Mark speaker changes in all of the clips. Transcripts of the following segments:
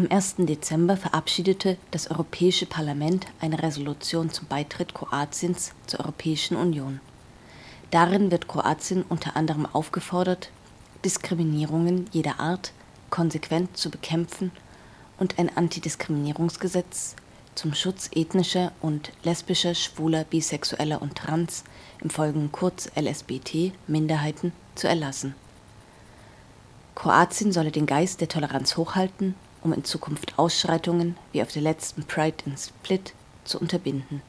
Speaker 1: Am 1. Dezember verabschiedete das Europäische Parlament eine Resolution zum Beitritt Kroatiens zur Europäischen Union. Darin wird Kroatien unter anderem aufgefordert, Diskriminierungen jeder Art konsequent zu bekämpfen und ein Antidiskriminierungsgesetz zum Schutz ethnischer und lesbischer, schwuler, bisexueller und trans, im Folgenden kurz LSBT, Minderheiten zu erlassen. Kroatien solle den Geist der Toleranz hochhalten, um in Zukunft Ausschreitungen wie auf der letzten Pride in Split zu unterbinden.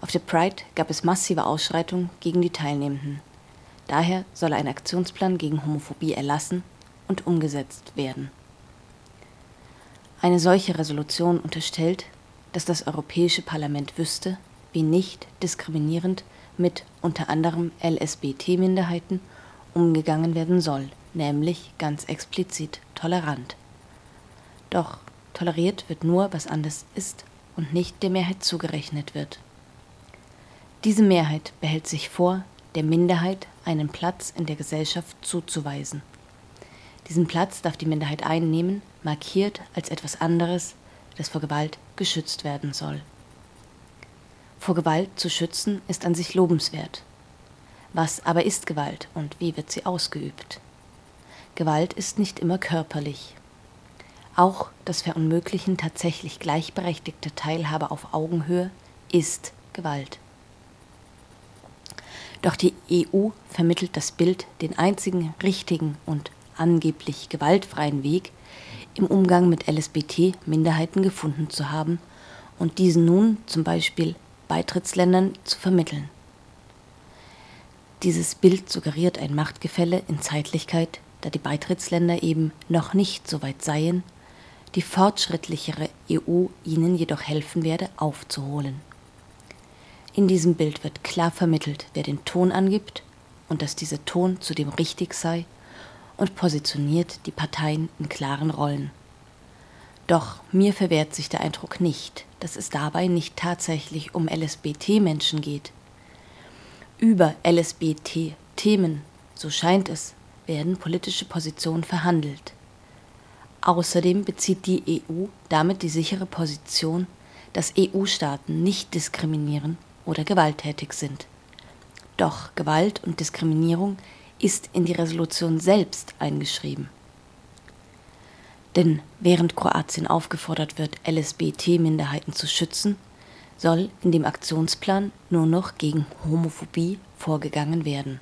Speaker 1: Auf der Pride gab es massive Ausschreitungen gegen die Teilnehmenden. Daher solle ein Aktionsplan gegen Homophobie erlassen und umgesetzt werden. Eine solche Resolution unterstellt, dass das Europäische Parlament wüsste, wie nicht diskriminierend mit unter anderem LSBT-Minderheiten umgegangen werden soll, nämlich ganz explizit tolerant. Doch toleriert wird nur, was anders ist und nicht der Mehrheit zugerechnet wird. Diese Mehrheit behält sich vor, der Minderheit einen Platz in der Gesellschaft zuzuweisen. Diesen Platz darf die Minderheit einnehmen, markiert als etwas anderes, das vor Gewalt geschützt werden soll. Vor Gewalt zu schützen ist an sich lobenswert. Was aber ist Gewalt und wie wird sie ausgeübt? Gewalt ist nicht immer körperlich. Auch das Verunmöglichen tatsächlich gleichberechtigter Teilhabe auf Augenhöhe ist Gewalt. Doch die EU vermittelt das Bild, den einzigen richtigen und angeblich gewaltfreien Weg im Umgang mit LSBT-Minderheiten gefunden zu haben und diesen nun zum Beispiel Beitrittsländern zu vermitteln. Dieses Bild suggeriert ein Machtgefälle in Zeitlichkeit, da die Beitrittsländer eben noch nicht so weit seien, die fortschrittlichere EU ihnen jedoch helfen werde, aufzuholen. In diesem Bild wird klar vermittelt, wer den Ton angibt und dass dieser Ton zudem richtig sei und positioniert die Parteien in klaren Rollen. Doch mir verwehrt sich der Eindruck nicht, dass es dabei nicht tatsächlich um LSBT-Menschen geht. Über LSBT-Themen, so scheint es, werden politische Positionen verhandelt. Außerdem bezieht die EU damit die sichere Position, dass EU-Staaten nicht diskriminieren oder gewalttätig sind. Doch Gewalt und Diskriminierung ist in die Resolution selbst eingeschrieben. Denn während Kroatien aufgefordert wird, LSBT-Minderheiten zu schützen, soll in dem Aktionsplan nur noch gegen Homophobie vorgegangen werden.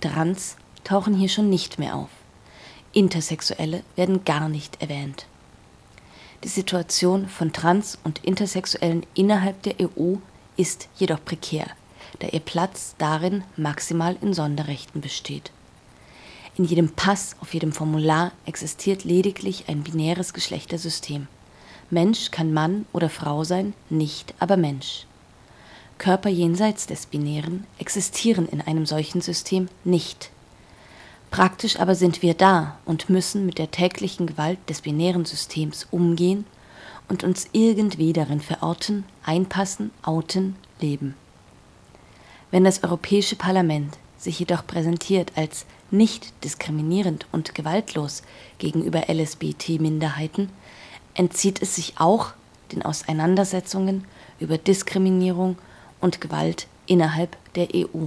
Speaker 1: Trans tauchen hier schon nicht mehr auf. Intersexuelle werden gar nicht erwähnt. Die Situation von Trans- und Intersexuellen innerhalb der EU ist jedoch prekär, da ihr Platz darin maximal in Sonderrechten besteht. In jedem Pass, auf jedem Formular existiert lediglich ein binäres Geschlechtersystem. Mensch kann Mann oder Frau sein, nicht aber Mensch. Körper jenseits des Binären existieren in einem solchen System nicht. Praktisch aber sind wir da und müssen mit der täglichen Gewalt des binären Systems umgehen und uns irgendwie darin verorten, einpassen, outen, leben. Wenn das Europäische Parlament sich jedoch präsentiert als nicht diskriminierend und gewaltlos gegenüber LSBT-Minderheiten, entzieht es sich auch den Auseinandersetzungen über Diskriminierung und Gewalt innerhalb der EU.